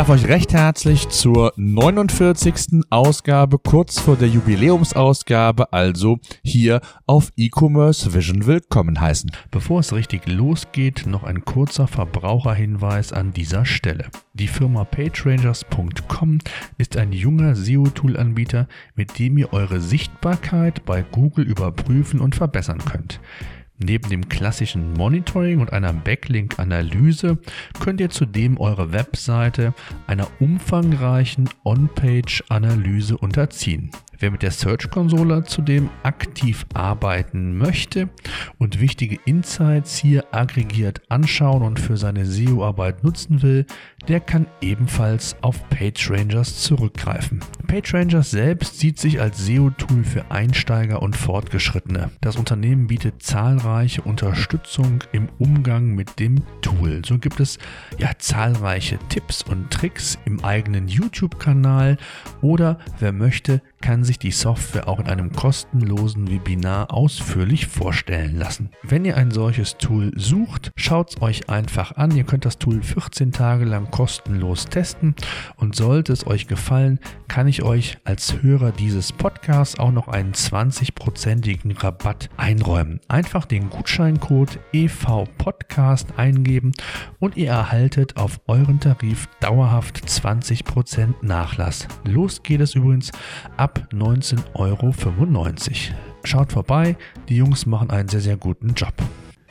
darf euch recht herzlich zur 49. Ausgabe, kurz vor der Jubiläumsausgabe, also hier auf E-Commerce Vision willkommen heißen. Bevor es richtig losgeht, noch ein kurzer Verbraucherhinweis an dieser Stelle. Die Firma PageRangers.com ist ein junger SEO-Tool-Anbieter, mit dem ihr eure Sichtbarkeit bei Google überprüfen und verbessern könnt. Neben dem klassischen Monitoring und einer Backlink-Analyse könnt ihr zudem eure Webseite einer umfangreichen On-Page-Analyse unterziehen. Wer mit der Search-Konsole zudem aktiv arbeiten möchte und wichtige Insights hier aggregiert anschauen und für seine SEO-Arbeit nutzen will, der kann ebenfalls auf PageRangers zurückgreifen. PageRangers selbst sieht sich als SEO-Tool für Einsteiger und Fortgeschrittene. Das Unternehmen bietet zahlreiche Unterstützung im Umgang mit dem Tool. So gibt es ja zahlreiche Tipps und Tricks im eigenen YouTube-Kanal oder wer möchte, kann sich die Software auch in einem kostenlosen Webinar ausführlich vorstellen lassen. Wenn ihr ein solches Tool sucht, schaut es euch einfach an. Ihr könnt das Tool 14 Tage lang kostenlos testen und sollte es euch gefallen, kann ich euch als Hörer dieses Podcasts auch noch einen 20-prozentigen Rabatt einräumen. Einfach den Gutscheincode EVPodcast eingeben und ihr erhaltet auf euren Tarif dauerhaft 20% Nachlass. Los geht es übrigens ab ab 19,95 Euro. Schaut vorbei, die Jungs machen einen sehr, sehr guten Job.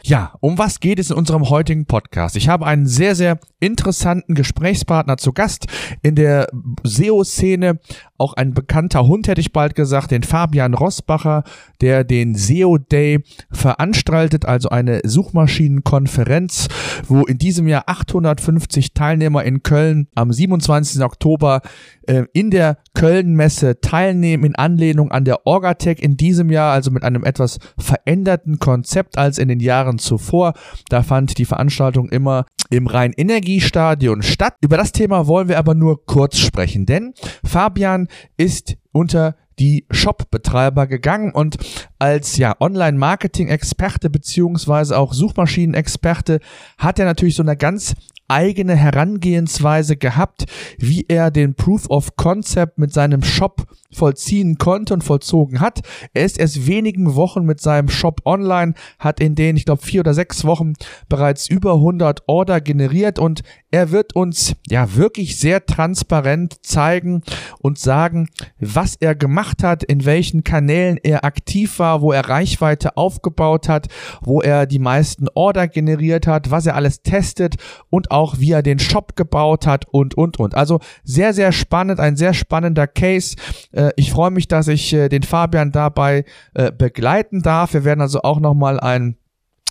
Ja, um was geht es in unserem heutigen Podcast? Ich habe einen sehr, sehr interessanten Gesprächspartner zu Gast in der SEO-Szene. Auch ein bekannter Hund, hätte ich bald gesagt, den Fabian Rossbacher, der den SEO Day veranstaltet, also eine Suchmaschinenkonferenz, wo in diesem Jahr 850 Teilnehmer in Köln am 27. Oktober äh, in der Köln-Messe teilnehmen, in Anlehnung an der Orgatec in diesem Jahr, also mit einem etwas veränderten Konzept als in den Jahren zuvor. Da fand die Veranstaltung immer im Rhein-Energiestadion statt. Über das Thema wollen wir aber nur kurz sprechen, denn Fabian ist unter die Shop-Betreiber gegangen und als ja Online-Marketing-Experte beziehungsweise auch Suchmaschinen-Experte hat er natürlich so eine ganz eigene Herangehensweise gehabt, wie er den Proof of Concept mit seinem Shop vollziehen konnte und vollzogen hat. Er ist erst wenigen Wochen mit seinem Shop online, hat in den, ich glaube, vier oder sechs Wochen bereits über 100 Order generiert und er wird uns ja wirklich sehr transparent zeigen und sagen, was er gemacht hat, in welchen Kanälen er aktiv war, wo er Reichweite aufgebaut hat, wo er die meisten Order generiert hat, was er alles testet und auch wie er den Shop gebaut hat und, und, und. Also sehr, sehr spannend, ein sehr spannender Case. Äh, ich freue mich, dass ich äh, den Fabian dabei äh, begleiten darf. Wir werden also auch nochmal ein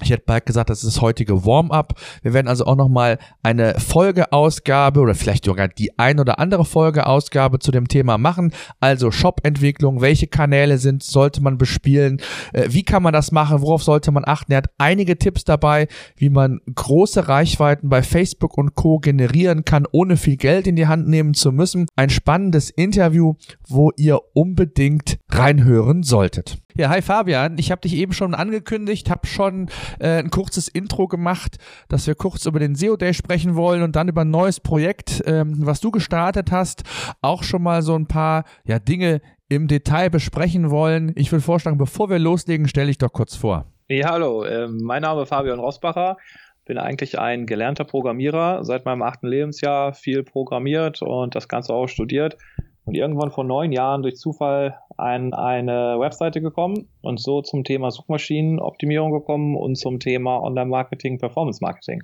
ich hätte bald gesagt, das ist das heutige Warm-up. Wir werden also auch nochmal eine Folgeausgabe oder vielleicht sogar die ein oder andere Folgeausgabe zu dem Thema machen. Also Shop-Entwicklung, welche Kanäle sind, sollte man bespielen, äh, wie kann man das machen, worauf sollte man achten. Er hat einige Tipps dabei, wie man große Reichweiten bei Facebook und Co. generieren kann, ohne viel Geld in die Hand nehmen zu müssen. Ein spannendes Interview, wo ihr unbedingt reinhören solltet. Ja, hi Fabian. Ich habe dich eben schon angekündigt, habe schon äh, ein kurzes Intro gemacht, dass wir kurz über den SEO Day sprechen wollen und dann über ein neues Projekt, ähm, was du gestartet hast, auch schon mal so ein paar ja, Dinge im Detail besprechen wollen. Ich will vorschlagen, bevor wir loslegen, stelle ich doch kurz vor. Ja, hallo. Äh, mein Name ist Fabian Rosbacher bin eigentlich ein gelernter Programmierer, seit meinem achten Lebensjahr viel programmiert und das Ganze auch studiert und irgendwann vor neun Jahren durch Zufall an eine Webseite gekommen und so zum Thema Suchmaschinenoptimierung gekommen und zum Thema Online-Marketing, Performance-Marketing.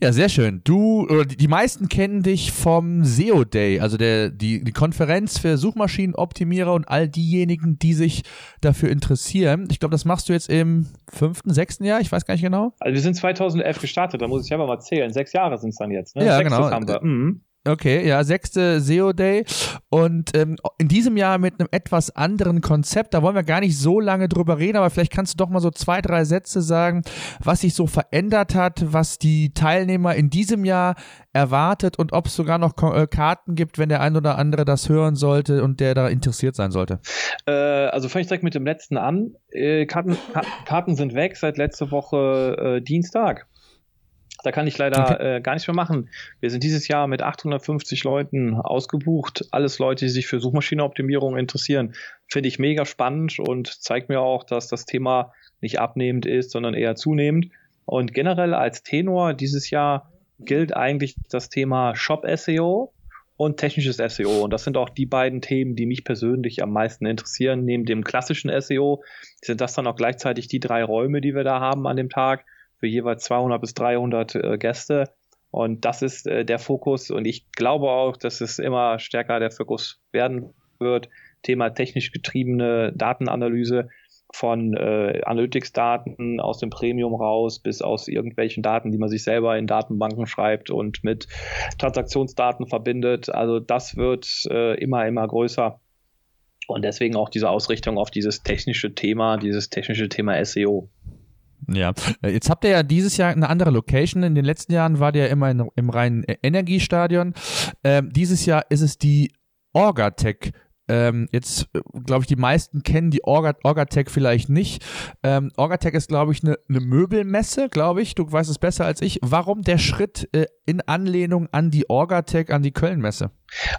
Ja, sehr schön. Du oder die meisten kennen dich vom SEO Day, also der die, die Konferenz für Suchmaschinenoptimierer und all diejenigen, die sich dafür interessieren. Ich glaube, das machst du jetzt im fünften, sechsten Jahr. Ich weiß gar nicht genau. Also wir sind 2011 gestartet. Da muss ich aber mal zählen. Sechs Jahre sind es dann jetzt. Ne? Ja, Sechstes genau. Haben wir. Mhm. Okay, ja, sechste SEO Day und ähm, in diesem Jahr mit einem etwas anderen Konzept. Da wollen wir gar nicht so lange drüber reden, aber vielleicht kannst du doch mal so zwei, drei Sätze sagen, was sich so verändert hat, was die Teilnehmer in diesem Jahr erwartet und ob es sogar noch äh, Karten gibt, wenn der ein oder andere das hören sollte und der da interessiert sein sollte. Äh, also fange ich direkt mit dem letzten an. Äh, Karten, Karten sind weg seit letzter Woche äh, Dienstag. Da kann ich leider äh, gar nichts mehr machen. Wir sind dieses Jahr mit 850 Leuten ausgebucht. Alles Leute, die sich für Suchmaschinenoptimierung interessieren. Finde ich mega spannend und zeigt mir auch, dass das Thema nicht abnehmend ist, sondern eher zunehmend. Und generell als Tenor dieses Jahr gilt eigentlich das Thema Shop SEO und technisches SEO. Und das sind auch die beiden Themen, die mich persönlich am meisten interessieren. Neben dem klassischen SEO sind das dann auch gleichzeitig die drei Räume, die wir da haben an dem Tag für jeweils 200 bis 300 äh, Gäste. Und das ist äh, der Fokus. Und ich glaube auch, dass es immer stärker der Fokus werden wird. Thema technisch getriebene Datenanalyse von äh, Analytics-Daten aus dem Premium raus bis aus irgendwelchen Daten, die man sich selber in Datenbanken schreibt und mit Transaktionsdaten verbindet. Also das wird äh, immer, immer größer. Und deswegen auch diese Ausrichtung auf dieses technische Thema, dieses technische Thema SEO. Ja, äh, jetzt habt ihr ja dieses Jahr eine andere Location. In den letzten Jahren war der immer in, im reinen Energiestadion. Ähm, dieses Jahr ist es die Orgatech ähm, jetzt, äh, glaube ich, die meisten kennen die Orga, Orgatech vielleicht nicht. Ähm, Orgatech ist, glaube ich, eine ne Möbelmesse, glaube ich. Du weißt es besser als ich. Warum der Schritt äh, in Anlehnung an die Orgatech, an die Kölnmesse?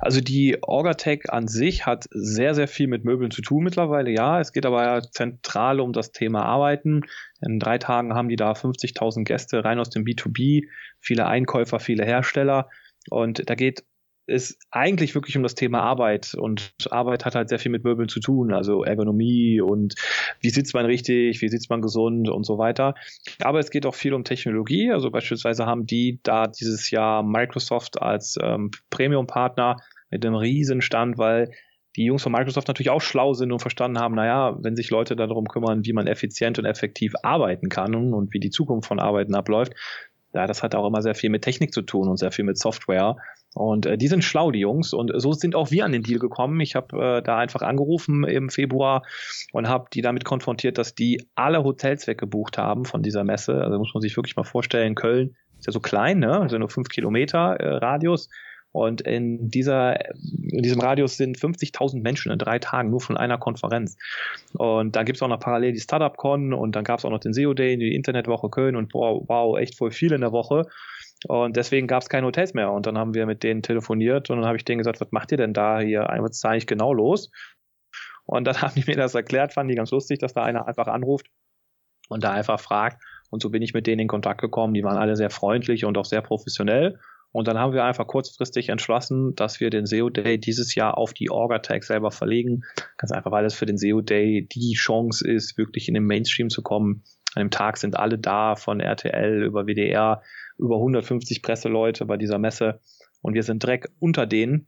Also die Orgatech an sich hat sehr, sehr viel mit Möbeln zu tun mittlerweile, ja. Es geht aber ja zentral um das Thema Arbeiten. In drei Tagen haben die da 50.000 Gäste rein aus dem B2B, viele Einkäufer, viele Hersteller. Und da geht ist eigentlich wirklich um das Thema Arbeit und Arbeit hat halt sehr viel mit Möbeln zu tun, also Ergonomie und wie sitzt man richtig, wie sitzt man gesund und so weiter. Aber es geht auch viel um Technologie, also beispielsweise haben die da dieses Jahr Microsoft als ähm, Premium-Partner mit einem riesen Stand, weil die Jungs von Microsoft natürlich auch schlau sind und verstanden haben, naja, wenn sich Leute darum kümmern, wie man effizient und effektiv arbeiten kann und wie die Zukunft von Arbeiten abläuft, ja, das hat auch immer sehr viel mit Technik zu tun und sehr viel mit Software. Und äh, die sind schlau, die Jungs. Und so sind auch wir an den Deal gekommen. Ich habe äh, da einfach angerufen im Februar und habe die damit konfrontiert, dass die alle Hotels weggebucht haben von dieser Messe. Also muss man sich wirklich mal vorstellen, Köln ist ja so klein, ne? Also nur fünf Kilometer äh, Radius. Und in, dieser, in diesem Radius sind 50.000 Menschen in drei Tagen nur von einer Konferenz. Und da gibt's auch noch parallel die Startup-Con und dann gab's auch noch den SEO Day, die Internetwoche Köln und boah, wow, echt voll viel in der Woche. Und deswegen gab es keine Hotels mehr. Und dann haben wir mit denen telefoniert und dann habe ich denen gesagt, was macht ihr denn da hier? Was ist da eigentlich genau los? Und dann haben die mir das erklärt, fanden die ganz lustig, dass da einer einfach anruft und da einfach fragt. Und so bin ich mit denen in Kontakt gekommen. Die waren alle sehr freundlich und auch sehr professionell. Und dann haben wir einfach kurzfristig entschlossen, dass wir den SEO Day dieses Jahr auf die Orga-Tag selber verlegen. Ganz einfach, weil es für den SEO Day die Chance ist, wirklich in den Mainstream zu kommen. An dem Tag sind alle da, von RTL über WDR, über 150 Presseleute bei dieser Messe. Und wir sind direkt unter denen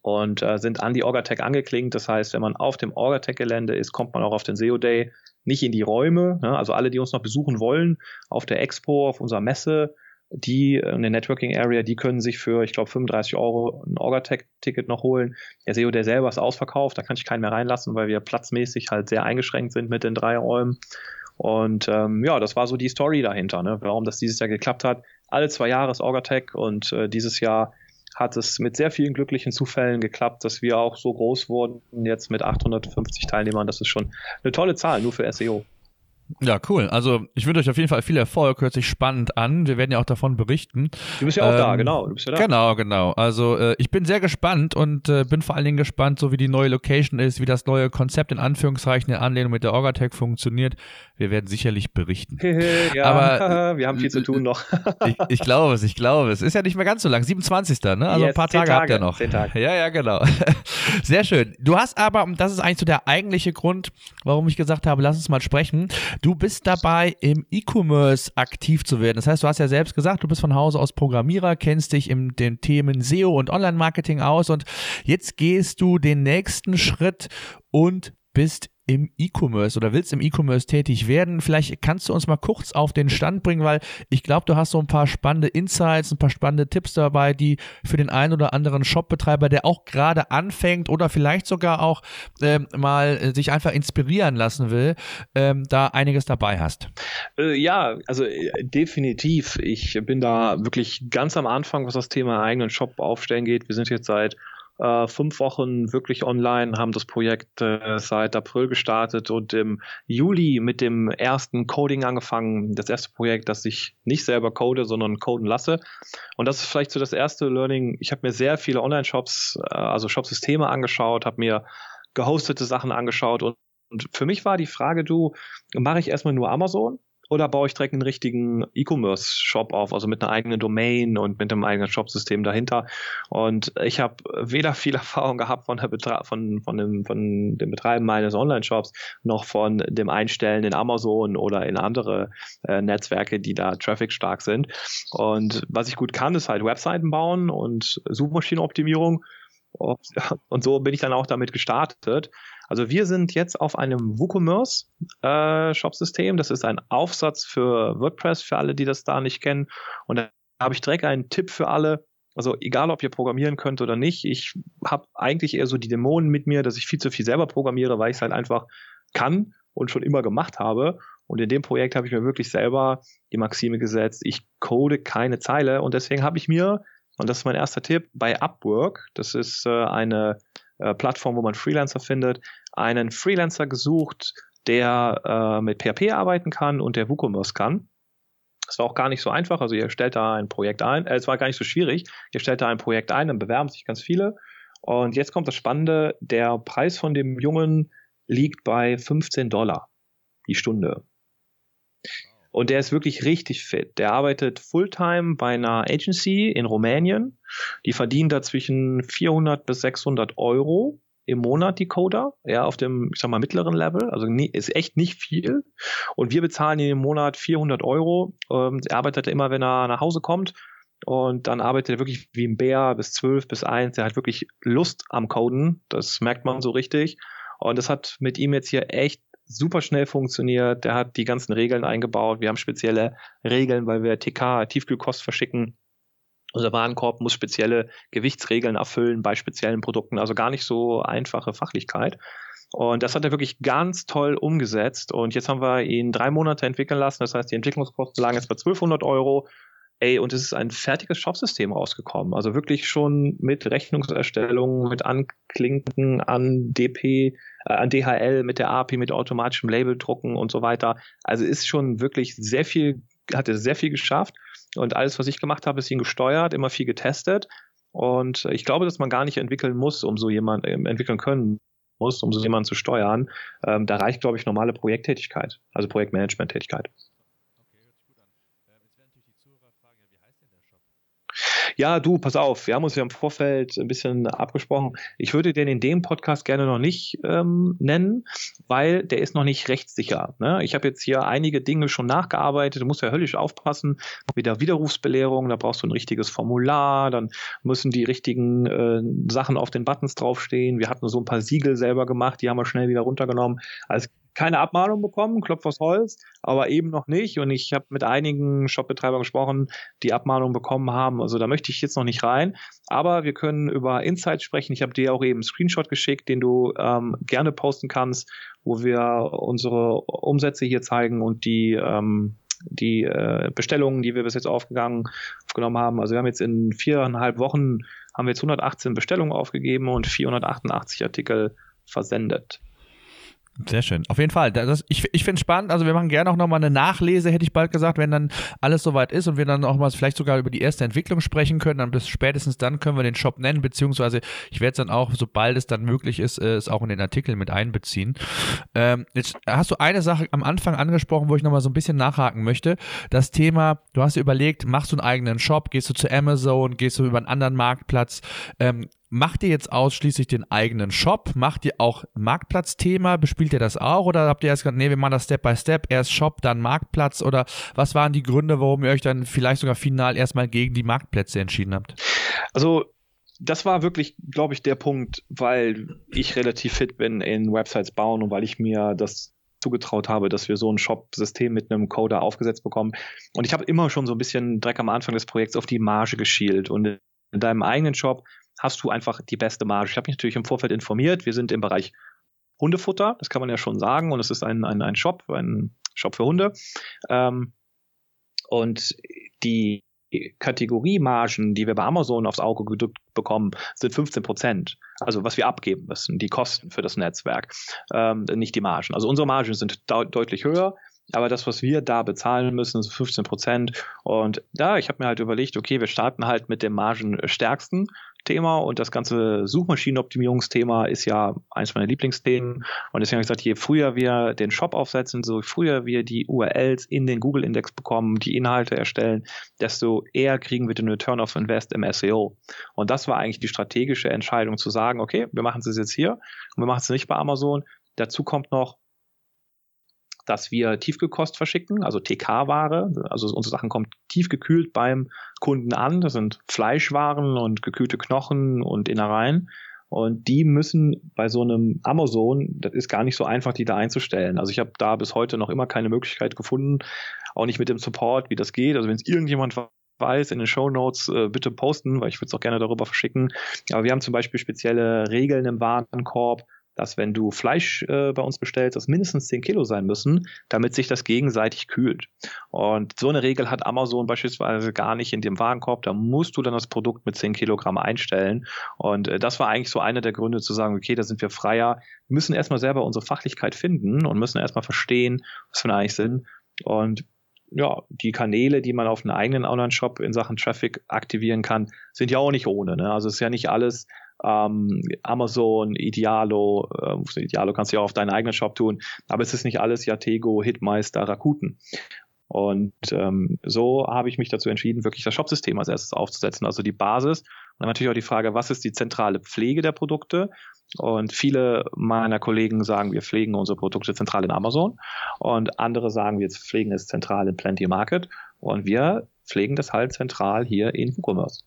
und äh, sind an die Orgatech angeklingt. Das heißt, wenn man auf dem Orgatech-Gelände ist, kommt man auch auf den SEO Day nicht in die Räume. Ne? Also alle, die uns noch besuchen wollen, auf der Expo, auf unserer Messe, die äh, eine Networking Area, die können sich für, ich glaube, 35 Euro ein Orgatech-Ticket noch holen. Der SEO, der selber ist ausverkauft, da kann ich keinen mehr reinlassen, weil wir platzmäßig halt sehr eingeschränkt sind mit den drei Räumen. Und ähm, ja, das war so die Story dahinter, ne? warum das dieses Jahr geklappt hat. Alle zwei Jahre ist Orgatech und äh, dieses Jahr hat es mit sehr vielen glücklichen Zufällen geklappt, dass wir auch so groß wurden, jetzt mit 850 Teilnehmern. Das ist schon eine tolle Zahl, nur für SEO. Ja, cool. Also ich wünsche euch auf jeden Fall viel Erfolg. Hört sich spannend an. Wir werden ja auch davon berichten. Du bist ja auch ähm, da, genau. Du bist ja da. Genau, genau. Also äh, ich bin sehr gespannt und äh, bin vor allen Dingen gespannt, so wie die neue Location ist, wie das neue Konzept in Anführungszeichen in Anlehnung mit der Orgatech funktioniert. Wir werden sicherlich berichten. ja, Aber wir haben viel zu tun noch. ich, ich glaube es, ich glaube es. Ist ja nicht mehr ganz so lang. 27. Ne? Also yes, ein paar Tage, Tage habt ihr noch. Tage. Ja, ja, genau. Sehr schön. Du hast aber, und das ist eigentlich so der eigentliche Grund, warum ich gesagt habe, lass uns mal sprechen. Du bist dabei, im E-Commerce aktiv zu werden. Das heißt, du hast ja selbst gesagt, du bist von Hause aus Programmierer, kennst dich in den Themen SEO und Online-Marketing aus und jetzt gehst du den nächsten Schritt und bist im E-Commerce oder willst im E-Commerce tätig werden. Vielleicht kannst du uns mal kurz auf den Stand bringen, weil ich glaube, du hast so ein paar spannende Insights, ein paar spannende Tipps dabei, die für den einen oder anderen Shopbetreiber, der auch gerade anfängt oder vielleicht sogar auch ähm, mal äh, sich einfach inspirieren lassen will, ähm, da einiges dabei hast. Äh, ja, also äh, definitiv. Ich bin da wirklich ganz am Anfang, was das Thema eigenen Shop aufstellen geht. Wir sind jetzt seit äh, fünf Wochen wirklich online, haben das Projekt äh, seit April gestartet und im Juli mit dem ersten Coding angefangen. Das erste Projekt, das ich nicht selber code, sondern coden lasse. Und das ist vielleicht so das erste Learning. Ich habe mir sehr viele Online-Shops, äh, also Shopsysteme angeschaut, habe mir gehostete Sachen angeschaut und und für mich war die Frage, du, mache ich erstmal nur Amazon oder baue ich direkt einen richtigen E-Commerce-Shop auf, also mit einer eigenen Domain und mit einem eigenen Shop-System dahinter. Und ich habe weder viel Erfahrung gehabt von, der Betra von, von, dem, von dem Betreiben meines Online-Shops noch von dem Einstellen in Amazon oder in andere äh, Netzwerke, die da Traffic stark sind. Und was ich gut kann, ist halt Webseiten bauen und Suchmaschinenoptimierung. Und so bin ich dann auch damit gestartet. Also wir sind jetzt auf einem WooCommerce äh, Shop-System. Das ist ein Aufsatz für WordPress, für alle, die das da nicht kennen. Und da habe ich direkt einen Tipp für alle. Also egal, ob ihr programmieren könnt oder nicht, ich habe eigentlich eher so die Dämonen mit mir, dass ich viel zu viel selber programmiere, weil ich es halt einfach kann und schon immer gemacht habe. Und in dem Projekt habe ich mir wirklich selber die Maxime gesetzt, ich code keine Zeile und deswegen habe ich mir, und das ist mein erster Tipp, bei Upwork, das ist äh, eine äh, Plattform, wo man Freelancer findet, einen Freelancer gesucht, der äh, mit PHP arbeiten kann und der WooCommerce kann. Das war auch gar nicht so einfach. Also ihr stellt da ein Projekt ein. Äh, es war gar nicht so schwierig. Ihr stellt da ein Projekt ein, dann bewerben sich ganz viele. Und jetzt kommt das Spannende. Der Preis von dem Jungen liegt bei 15 Dollar die Stunde. Und der ist wirklich richtig fit. Der arbeitet Fulltime bei einer Agency in Rumänien. Die verdienen da zwischen 400 bis 600 Euro im Monat die Coder, ja, auf dem, ich sag mal, mittleren Level, also nie, ist echt nicht viel. Und wir bezahlen ihn im Monat 400 Euro. Ähm, er arbeitet immer, wenn er nach Hause kommt. Und dann arbeitet er wirklich wie ein Bär bis 12, bis 1. Er hat wirklich Lust am Coden. Das merkt man so richtig. Und das hat mit ihm jetzt hier echt super schnell funktioniert. Der hat die ganzen Regeln eingebaut. Wir haben spezielle Regeln, weil wir TK, Tiefkühlkost verschicken. Unser Warenkorb muss spezielle Gewichtsregeln erfüllen bei speziellen Produkten, also gar nicht so einfache Fachlichkeit. Und das hat er wirklich ganz toll umgesetzt. Und jetzt haben wir ihn drei Monate entwickeln lassen. Das heißt, die Entwicklungskosten lagen jetzt bei 1200 Euro. Ey, und es ist ein fertiges Shopsystem rausgekommen. Also wirklich schon mit Rechnungserstellung, mit Anklinken an DP, äh, an DHL, mit der API, mit automatischem Labeldrucken und so weiter. Also ist schon wirklich sehr viel, hatte sehr viel geschafft. Und alles, was ich gemacht habe, ist ihn gesteuert, immer viel getestet. Und ich glaube, dass man gar nicht entwickeln muss, um so jemand äh, entwickeln können muss, um so jemanden zu steuern. Ähm, da reicht, glaube ich, normale Projekttätigkeit, also Projektmanagement-Tätigkeit. Ja, du, pass auf, wir haben uns ja im Vorfeld ein bisschen abgesprochen. Ich würde den in dem Podcast gerne noch nicht ähm, nennen, weil der ist noch nicht rechtssicher. Ne? Ich habe jetzt hier einige Dinge schon nachgearbeitet, du musst ja höllisch aufpassen, mit der Widerrufsbelehrung, da brauchst du ein richtiges Formular, dann müssen die richtigen äh, Sachen auf den Buttons draufstehen. Wir hatten so ein paar Siegel selber gemacht, die haben wir schnell wieder runtergenommen. Also keine Abmahnung bekommen, Klopf aus Holz, aber eben noch nicht. Und ich habe mit einigen Shopbetreibern gesprochen, die Abmahnung bekommen haben. Also da möchte ich jetzt noch nicht rein. Aber wir können über Insights sprechen. Ich habe dir auch eben einen Screenshot geschickt, den du ähm, gerne posten kannst, wo wir unsere Umsätze hier zeigen und die ähm, die äh, Bestellungen, die wir bis jetzt aufgegangen, aufgenommen haben. Also wir haben jetzt in viereinhalb Wochen haben wir jetzt 118 Bestellungen aufgegeben und 488 Artikel versendet. Sehr schön. Auf jeden Fall. Das, ich ich finde es spannend. Also wir machen gerne auch nochmal eine Nachlese, hätte ich bald gesagt, wenn dann alles soweit ist und wir dann auch mal vielleicht sogar über die erste Entwicklung sprechen können. Dann bis spätestens dann können wir den Shop nennen, beziehungsweise ich werde es dann auch, sobald es dann möglich ist, äh, es auch in den Artikel mit einbeziehen. Ähm, jetzt hast du eine Sache am Anfang angesprochen, wo ich nochmal so ein bisschen nachhaken möchte. Das Thema, du hast dir überlegt, machst du einen eigenen Shop, gehst du zu Amazon, gehst du über einen anderen Marktplatz. Ähm, Macht ihr jetzt ausschließlich den eigenen Shop? Macht ihr auch Marktplatzthema? Bespielt ihr das auch? Oder habt ihr erst gesagt, nee, wir machen das Step by Step, erst Shop, dann Marktplatz? Oder was waren die Gründe, warum ihr euch dann vielleicht sogar final erstmal gegen die Marktplätze entschieden habt? Also das war wirklich, glaube ich, der Punkt, weil ich relativ fit bin in Websites bauen und weil ich mir das zugetraut habe, dass wir so ein Shop-System mit einem Coder aufgesetzt bekommen. Und ich habe immer schon so ein bisschen Dreck am Anfang des Projekts auf die Marge geschielt. Und in deinem eigenen Shop hast du einfach die beste Marge. Ich habe mich natürlich im Vorfeld informiert. Wir sind im Bereich Hundefutter, das kann man ja schon sagen. Und es ist ein, ein, ein Shop, ein Shop für Hunde. Ähm, und die Kategoriemargen, die wir bei Amazon aufs Auge gedrückt bekommen, sind 15 Prozent. Also was wir abgeben müssen, die Kosten für das Netzwerk, ähm, nicht die Margen. Also unsere Margen sind deutlich höher. Aber das, was wir da bezahlen müssen, ist 15 Prozent. Und da, ich habe mir halt überlegt, okay, wir starten halt mit dem margenstärksten Thema und das ganze Suchmaschinenoptimierungsthema ist ja eins meiner Lieblingsthemen. Und deswegen habe ich gesagt, je früher wir den Shop aufsetzen, so früher wir die URLs in den Google-Index bekommen, die Inhalte erstellen, desto eher kriegen wir den Return of Invest im SEO. Und das war eigentlich die strategische Entscheidung zu sagen, okay, wir machen es jetzt hier und wir machen es nicht bei Amazon. Dazu kommt noch, dass wir Tiefkühlkost verschicken, also TK-Ware. Also unsere Sachen kommen tiefgekühlt beim Kunden an. Das sind Fleischwaren und gekühlte Knochen und Innereien. Und die müssen bei so einem Amazon, das ist gar nicht so einfach, die da einzustellen. Also ich habe da bis heute noch immer keine Möglichkeit gefunden, auch nicht mit dem Support, wie das geht. Also wenn es irgendjemand weiß, in den Show Notes äh, bitte posten, weil ich würde es auch gerne darüber verschicken. Aber wir haben zum Beispiel spezielle Regeln im Warenkorb, dass wenn du Fleisch äh, bei uns bestellst, das mindestens 10 Kilo sein müssen, damit sich das gegenseitig kühlt. Und so eine Regel hat Amazon beispielsweise gar nicht in dem Warenkorb. Da musst du dann das Produkt mit 10 Kilogramm einstellen. Und äh, das war eigentlich so einer der Gründe zu sagen, okay, da sind wir freier. Müssen erstmal selber unsere Fachlichkeit finden und müssen erstmal verstehen, was wir eigentlich sind. Und ja, die Kanäle, die man auf einem eigenen Online-Shop in Sachen Traffic aktivieren kann, sind ja auch nicht ohne. Ne? Also es ist ja nicht alles ähm, Amazon, Idealo, äh, Idealo kannst du ja auch auf deinen eigenen Shop tun, aber es ist nicht alles Yatego, Hitmeister, Rakuten. Und ähm, so habe ich mich dazu entschieden, wirklich das Shopsystem als erstes aufzusetzen, also die Basis. Und dann natürlich auch die Frage, was ist die zentrale Pflege der Produkte? Und viele meiner Kollegen sagen, wir pflegen unsere Produkte zentral in Amazon. Und andere sagen, wir pflegen es zentral in Plenty Market. Und wir pflegen das halt zentral hier in WooCommerce.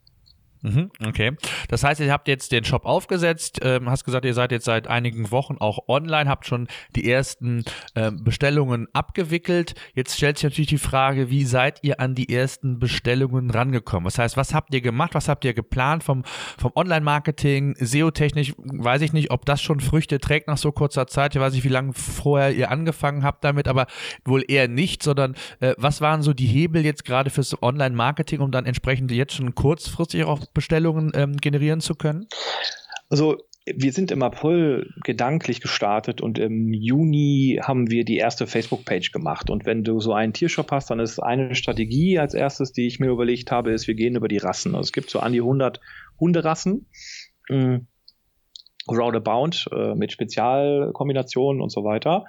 Mhm, okay. Das heißt, ihr habt jetzt den Shop aufgesetzt, ähm, hast gesagt, ihr seid jetzt seit einigen Wochen auch online, habt schon die ersten ähm, Bestellungen abgewickelt. Jetzt stellt sich natürlich die Frage, wie seid ihr an die ersten Bestellungen rangekommen? Das heißt, was habt ihr gemacht, was habt ihr geplant vom, vom Online-Marketing, SEO-technisch, weiß ich nicht, ob das schon Früchte trägt nach so kurzer Zeit. Ich weiß nicht, wie lange vorher ihr angefangen habt damit, aber wohl eher nicht, sondern äh, was waren so die Hebel jetzt gerade fürs Online-Marketing, um dann entsprechend jetzt schon kurzfristig auch Bestellungen ähm, generieren zu können? Also wir sind im April gedanklich gestartet und im Juni haben wir die erste Facebook-Page gemacht. Und wenn du so einen Tiershop hast, dann ist eine Strategie als erstes, die ich mir überlegt habe, ist, wir gehen über die Rassen. Also es gibt so an die 100 Hunderassen. Mhm. Roundabout äh, mit Spezialkombinationen und so weiter.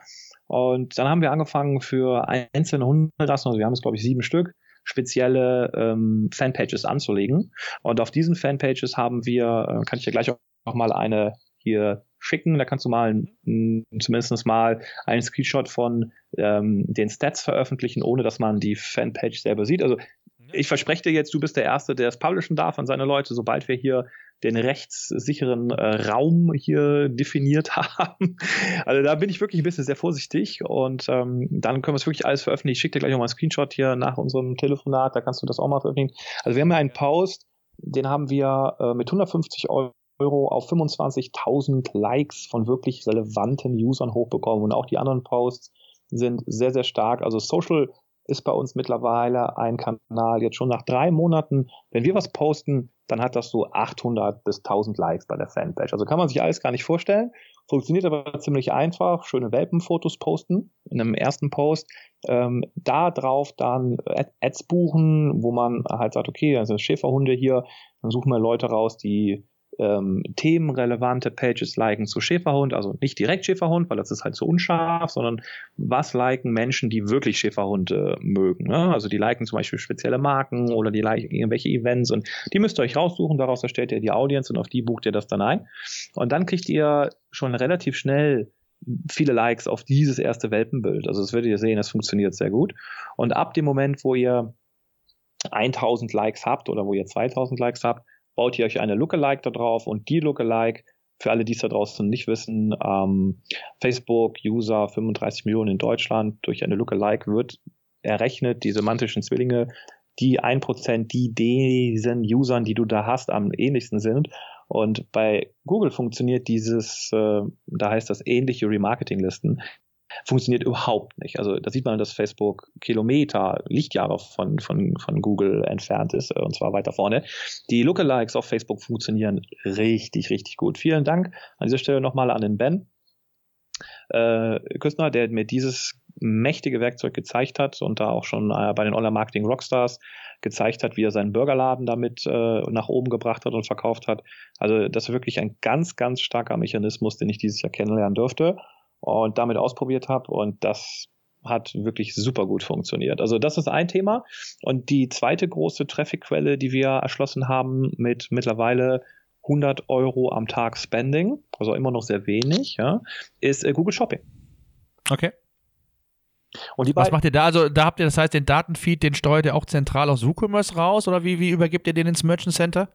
Und dann haben wir angefangen für einzelne Hunderassen, also wir haben es glaube ich sieben Stück, spezielle ähm, Fanpages anzulegen. Und auf diesen Fanpages haben wir, äh, kann ich dir gleich auch noch mal eine hier schicken. Da kannst du mal zumindest mal einen Screenshot von ähm, den Stats veröffentlichen, ohne dass man die Fanpage selber sieht. Also ich verspreche dir jetzt, du bist der Erste, der es publishen darf an seine Leute, sobald wir hier den rechtssicheren äh, Raum hier definiert haben. Also da bin ich wirklich ein bisschen sehr vorsichtig und ähm, dann können wir es wirklich alles veröffentlichen. Ich schicke dir gleich noch mal einen Screenshot hier nach unserem Telefonat, da kannst du das auch mal veröffentlichen. Also wir haben ja einen Post, den haben wir äh, mit 150 Euro auf 25.000 Likes von wirklich relevanten Usern hochbekommen und auch die anderen Posts sind sehr, sehr stark. Also Social ist bei uns mittlerweile ein Kanal jetzt schon nach drei Monaten. Wenn wir was posten, dann hat das so 800 bis 1000 Likes bei der Fanpage. Also kann man sich alles gar nicht vorstellen. Funktioniert aber ziemlich einfach. Schöne Welpenfotos posten in einem ersten Post. Ähm, da drauf dann Ads buchen, wo man halt sagt, okay, also Schäferhunde hier, dann suchen wir Leute raus, die ähm, themenrelevante Pages liken zu Schäferhund, also nicht direkt Schäferhund, weil das ist halt so unscharf, sondern was liken Menschen, die wirklich Schäferhund äh, mögen. Ne? Also die liken zum Beispiel spezielle Marken oder die liken irgendwelche Events und die müsst ihr euch raussuchen, daraus erstellt ihr die Audience und auf die bucht ihr das dann ein. Und dann kriegt ihr schon relativ schnell viele Likes auf dieses erste Welpenbild. Also das werdet ihr sehen, das funktioniert sehr gut. Und ab dem Moment, wo ihr 1000 Likes habt oder wo ihr 2000 Likes habt, baut ihr euch eine Lookalike da drauf und die Lookalike, für alle, die es da draußen nicht wissen, ähm, Facebook-User 35 Millionen in Deutschland durch eine Lookalike wird errechnet, die semantischen Zwillinge, die ein Prozent, die diesen Usern, die du da hast, am ähnlichsten sind. Und bei Google funktioniert dieses, äh, da heißt das ähnliche Remarketing-Listen. Funktioniert überhaupt nicht. Also da sieht man, dass Facebook Kilometer, Lichtjahre von, von, von Google entfernt ist äh, und zwar weiter vorne. Die Lookalikes auf Facebook funktionieren richtig, richtig gut. Vielen Dank an dieser Stelle nochmal an den Ben äh, Küstner, der mir dieses mächtige Werkzeug gezeigt hat und da auch schon äh, bei den Online-Marketing Rockstars gezeigt hat, wie er seinen Burgerladen damit äh, nach oben gebracht hat und verkauft hat. Also das ist wirklich ein ganz, ganz starker Mechanismus, den ich dieses Jahr kennenlernen durfte und damit ausprobiert habe und das hat wirklich super gut funktioniert. Also das ist ein Thema. Und die zweite große Traffic-Quelle, die wir erschlossen haben mit mittlerweile 100 Euro am Tag Spending, also immer noch sehr wenig, ja, ist äh, Google Shopping. Okay. Und Was macht ihr da? Also da habt ihr, das heißt, den Datenfeed, den steuert ihr auch zentral aus WooCommerce raus oder wie, wie übergibt ihr den ins Merchant Center?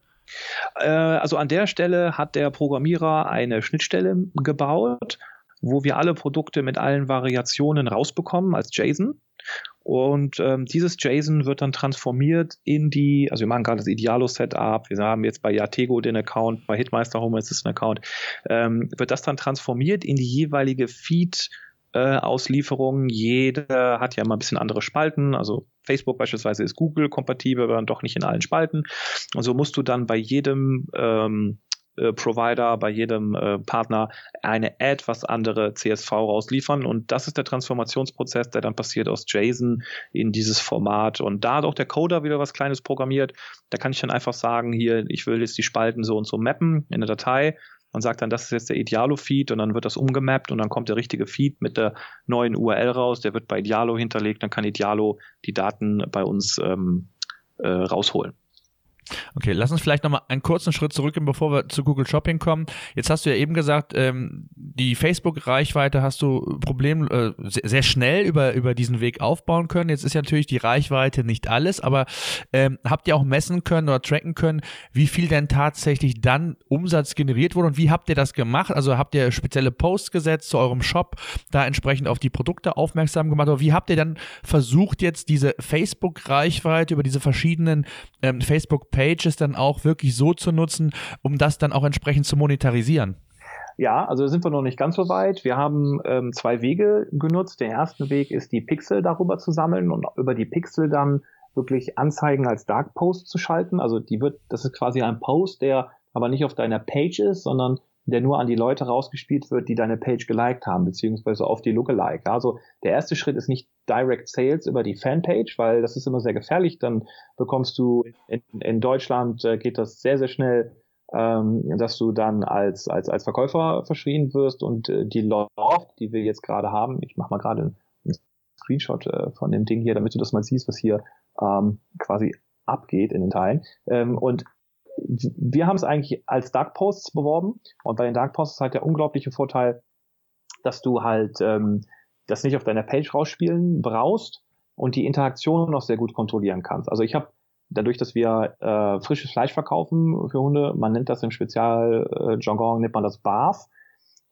Äh, also an der Stelle hat der Programmierer eine Schnittstelle gebaut, wo wir alle Produkte mit allen Variationen rausbekommen als JSON. Und ähm, dieses JSON wird dann transformiert in die, also wir machen gerade das Idealo-Setup, wir haben jetzt bei Yatego den Account, bei Hitmeister Home ist es ein Account, ähm, wird das dann transformiert in die jeweilige Feed- äh, Auslieferung. Jeder hat ja immer ein bisschen andere Spalten. Also Facebook beispielsweise ist Google kompatibel, aber dann doch nicht in allen Spalten. Und so musst du dann bei jedem ähm, äh, Provider, bei jedem äh, Partner eine etwas andere CSV rausliefern. Und das ist der Transformationsprozess, der dann passiert aus JSON in dieses Format. Und da hat auch der Coder wieder was Kleines programmiert. Da kann ich dann einfach sagen, hier, ich will jetzt die Spalten so und so mappen in der Datei und sagt dann, das ist jetzt der Idealo-Feed und dann wird das umgemappt und dann kommt der richtige Feed mit der neuen URL raus, der wird bei Idealo hinterlegt, dann kann Idealo die Daten bei uns ähm, äh, rausholen. Okay, lass uns vielleicht nochmal einen kurzen Schritt zurückgehen, bevor wir zu Google Shopping kommen. Jetzt hast du ja eben gesagt, ähm, die Facebook-Reichweite hast du Problem äh, sehr schnell über, über diesen Weg aufbauen können. Jetzt ist ja natürlich die Reichweite nicht alles, aber ähm, habt ihr auch messen können oder tracken können, wie viel denn tatsächlich dann Umsatz generiert wurde und wie habt ihr das gemacht? Also habt ihr spezielle Posts gesetzt zu eurem Shop, da entsprechend auf die Produkte aufmerksam gemacht oder wie habt ihr dann versucht, jetzt diese Facebook-Reichweite über diese verschiedenen ähm, Facebook Pages dann auch wirklich so zu nutzen, um das dann auch entsprechend zu monetarisieren? Ja, also sind wir noch nicht ganz so weit. Wir haben ähm, zwei Wege genutzt. Der erste Weg ist, die Pixel darüber zu sammeln und über die Pixel dann wirklich Anzeigen als Dark Post zu schalten. Also die wird, das ist quasi ein Post, der aber nicht auf deiner Page ist, sondern der nur an die Leute rausgespielt wird, die deine Page geliked haben, beziehungsweise auf die Lookalike. Also der erste Schritt ist nicht Direct Sales über die Fanpage, weil das ist immer sehr gefährlich. Dann bekommst du in, in Deutschland äh, geht das sehr, sehr schnell, ähm, dass du dann als, als, als Verkäufer verschrien wirst und äh, die Loft, die wir jetzt gerade haben, ich mache mal gerade einen, einen Screenshot äh, von dem Ding hier, damit du das mal siehst, was hier ähm, quasi abgeht in den Teilen. Ähm, und wir haben es eigentlich als Dark Posts beworben und bei den Dark Posts ist halt der unglaubliche Vorteil, dass du halt ähm, das nicht auf deiner Page rausspielen brauchst und die Interaktion noch sehr gut kontrollieren kannst. Also ich habe dadurch, dass wir äh, frisches Fleisch verkaufen für Hunde, man nennt das im Spezialjargon, äh, nennt man das Barf.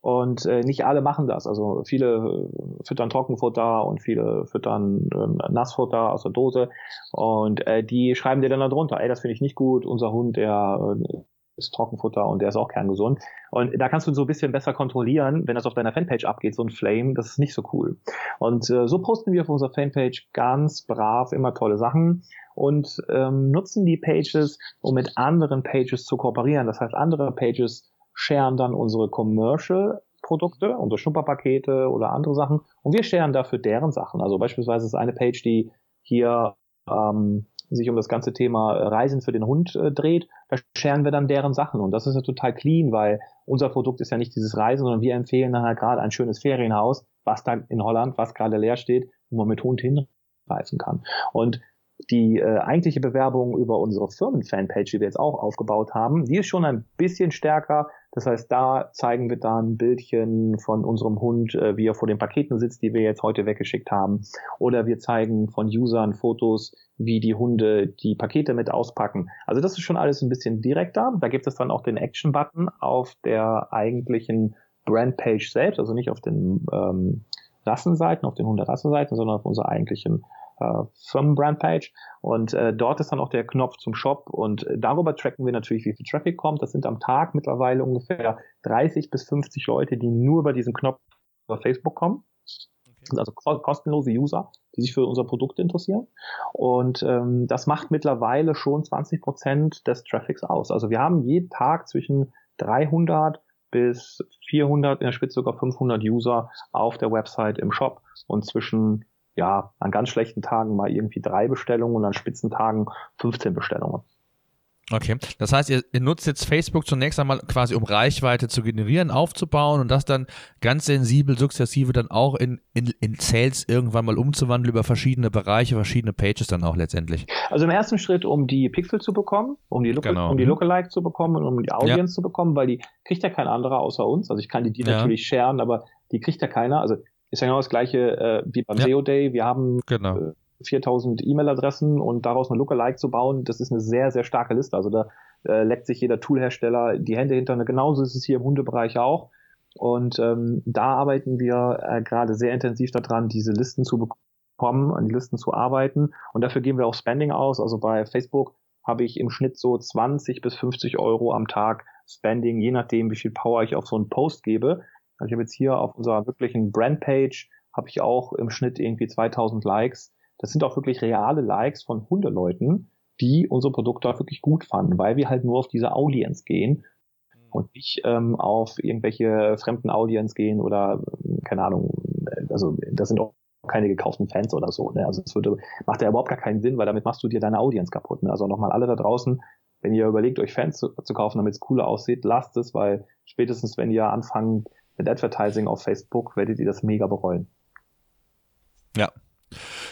Und äh, nicht alle machen das. Also viele füttern Trockenfutter und viele füttern ähm, Nassfutter aus der Dose. Und äh, die schreiben dir dann da drunter, ey, das finde ich nicht gut, unser Hund, der äh, ist Trockenfutter und der ist auch kerngesund. Und da kannst du so ein bisschen besser kontrollieren, wenn das auf deiner Fanpage abgeht, so ein Flame, das ist nicht so cool. Und äh, so posten wir auf unserer Fanpage ganz brav immer tolle Sachen und ähm, nutzen die Pages, um mit anderen Pages zu kooperieren. Das heißt, andere Pages sharen dann unsere Commercial Produkte, unsere Schnupperpakete oder andere Sachen und wir sharen dafür deren Sachen. Also beispielsweise ist eine Page, die hier ähm, sich um das ganze Thema Reisen für den Hund äh, dreht, da sharen wir dann deren Sachen und das ist ja total clean, weil unser Produkt ist ja nicht dieses Reisen, sondern wir empfehlen dann halt gerade ein schönes Ferienhaus, was da in Holland, was gerade leer steht, wo man mit Hund hinreisen kann. Und die äh, eigentliche Bewerbung über unsere Firmenfanpage, die wir jetzt auch aufgebaut haben, die ist schon ein bisschen stärker. Das heißt, da zeigen wir dann Bildchen von unserem Hund, äh, wie er vor den Paketen sitzt, die wir jetzt heute weggeschickt haben. Oder wir zeigen von Usern Fotos, wie die Hunde die Pakete mit auspacken. Also das ist schon alles ein bisschen direkter. Da gibt es dann auch den Action-Button auf der eigentlichen Brandpage selbst, also nicht auf den ähm, Rassenseiten, auf den Hunderassenseiten, sondern auf unserer eigentlichen äh, Firmenbrandpage und äh, dort ist dann auch der Knopf zum Shop und darüber tracken wir natürlich, wie viel Traffic kommt. Das sind am Tag mittlerweile ungefähr 30 bis 50 Leute, die nur über diesen Knopf über Facebook kommen. Das sind also kostenlose User, die sich für unser Produkt interessieren. Und ähm, das macht mittlerweile schon 20 Prozent des Traffics aus. Also wir haben jeden Tag zwischen 300 bis 400, in der Spitze sogar 500 User auf der Website im Shop und zwischen ja, an ganz schlechten Tagen mal irgendwie drei Bestellungen und an Spitzentagen 15 Bestellungen. Okay, das heißt, ihr, ihr, nutzt jetzt Facebook zunächst einmal quasi, um Reichweite zu generieren, aufzubauen und das dann ganz sensibel, sukzessive dann auch in, in, in Sales irgendwann mal umzuwandeln über verschiedene Bereiche, verschiedene Pages dann auch letztendlich. Also im ersten Schritt, um die Pixel zu bekommen, um die, Look genau. um die mhm. Lookalike zu bekommen und um die Audience ja. zu bekommen, weil die kriegt ja kein anderer außer uns. Also ich kann die, die ja. natürlich sharen, aber die kriegt ja keiner. Also ist ja genau das gleiche äh, wie beim ja. SEO Day. Wir haben genau. äh, 4000 E-Mail-Adressen und daraus eine Lookalike zu bauen, das ist eine sehr, sehr starke Liste. Also da äh, leckt sich jeder Toolhersteller die Hände hinter. Genauso ist es hier im Hundebereich auch. Und ähm, da arbeiten wir äh, gerade sehr intensiv daran, diese Listen zu bekommen, an die Listen zu arbeiten. Und dafür geben wir auch Spending aus. Also bei Facebook habe ich im Schnitt so 20 bis 50 Euro am Tag Spending, je nachdem, wie viel Power ich auf so einen Post gebe. Also ich habe jetzt hier auf unserer wirklichen Brandpage habe ich auch im Schnitt irgendwie 2000 Likes das sind auch wirklich reale Likes von Hundeleuten, die unsere Produkte auch wirklich gut fanden, weil wir halt nur auf diese Audience gehen und nicht ähm, auf irgendwelche fremden Audience gehen oder keine Ahnung, also das sind auch keine gekauften Fans oder so. Ne? Also es würde, macht ja überhaupt gar keinen Sinn, weil damit machst du dir deine Audience kaputt. Ne? Also nochmal alle da draußen, wenn ihr überlegt, euch Fans zu, zu kaufen, damit es cooler aussieht, lasst es, weil spätestens wenn ihr anfangen mit Advertising auf Facebook, werdet ihr das mega bereuen.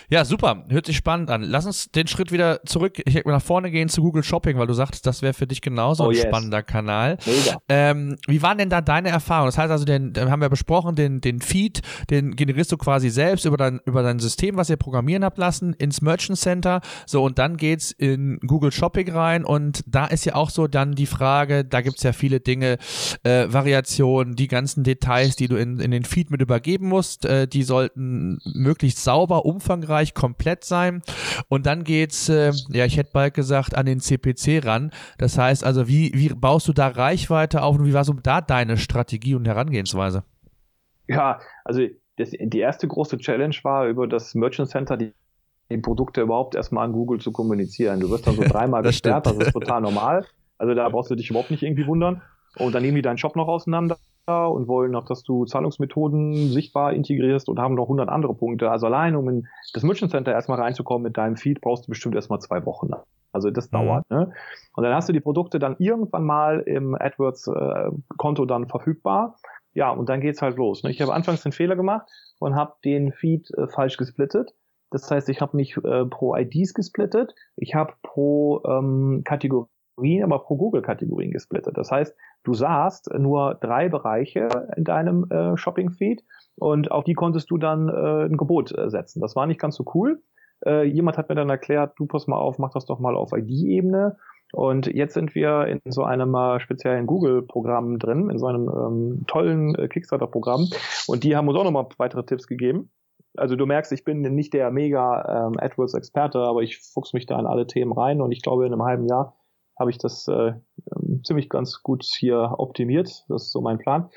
Ja, super. Hört sich spannend an. Lass uns den Schritt wieder zurück ich nach vorne gehen zu Google Shopping, weil du sagst, das wäre für dich genauso oh, ein yes. spannender Kanal. Mega. Ähm, wie waren denn da deine Erfahrungen? Das heißt also, den, den haben wir besprochen, den, den Feed, den generierst du quasi selbst über dein, über dein System, was ihr programmieren habt lassen, ins Merchant Center. So, und dann geht's in Google Shopping rein und da ist ja auch so dann die Frage, da gibt's ja viele Dinge, äh, Variationen, die ganzen Details, die du in, in den Feed mit übergeben musst, äh, die sollten möglichst sauber, umfangreich Bereich komplett sein. Und dann geht's, äh, ja, ich hätte bald gesagt, an den CPC ran. Das heißt also, wie, wie baust du da Reichweite auf und wie war so da deine Strategie und Herangehensweise? Ja, also das, die erste große Challenge war über das Merchant Center die, die Produkte überhaupt erstmal an Google zu kommunizieren. Du wirst dann so dreimal gesperrt, das ist total normal. Also da brauchst du dich überhaupt nicht irgendwie wundern. Und dann nehmen die deinen Shop noch auseinander und wollen noch, dass du Zahlungsmethoden sichtbar integrierst und haben noch 100 andere Punkte. Also allein, um in das Merchant Center erstmal reinzukommen mit deinem Feed, brauchst du bestimmt erstmal zwei Wochen. Also das mhm. dauert. Ne? Und dann hast du die Produkte dann irgendwann mal im AdWords-Konto äh, dann verfügbar. Ja, und dann geht's halt los. Ne? Ich habe anfangs den Fehler gemacht und habe den Feed äh, falsch gesplittet. Das heißt, ich habe nicht äh, pro IDs gesplittet, ich habe pro ähm, Kategorie Kategorien, aber pro Google-Kategorien gesplittet. Das heißt, du sahst nur drei Bereiche in deinem äh, Shopping-Feed und auf die konntest du dann äh, ein Gebot äh, setzen. Das war nicht ganz so cool. Äh, jemand hat mir dann erklärt, du pass mal auf, mach das doch mal auf ID-Ebene. Und jetzt sind wir in so einem äh, speziellen Google-Programm drin, in so einem ähm, tollen äh, Kickstarter-Programm. Und die haben uns auch nochmal weitere Tipps gegeben. Also du merkst, ich bin nicht der mega ähm, AdWords-Experte, aber ich fuchs mich da in alle Themen rein und ich glaube, in einem halben Jahr habe ich das äh, ähm, ziemlich ganz gut hier optimiert. Das ist so mein Plan.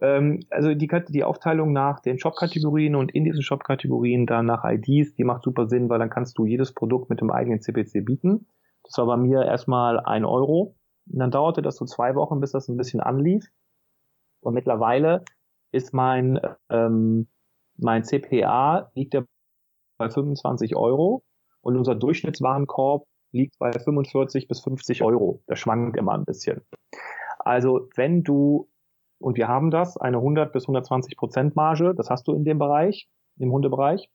Ähm, also die, die Aufteilung nach den Shop-Kategorien und in diesen Shop-Kategorien dann nach IDs, die macht super Sinn, weil dann kannst du jedes Produkt mit dem eigenen CPC bieten. Das war bei mir erstmal ein Euro. Und dann dauerte das so zwei Wochen, bis das ein bisschen anlief. Und mittlerweile ist mein, ähm, mein CPA liegt ja bei 25 Euro und unser Durchschnittswarenkorb liegt bei 45 bis 50 Euro. Das schwankt immer ein bisschen. Also wenn du, und wir haben das, eine 100 bis 120 Prozent Marge, das hast du in dem Bereich, im Hundebereich,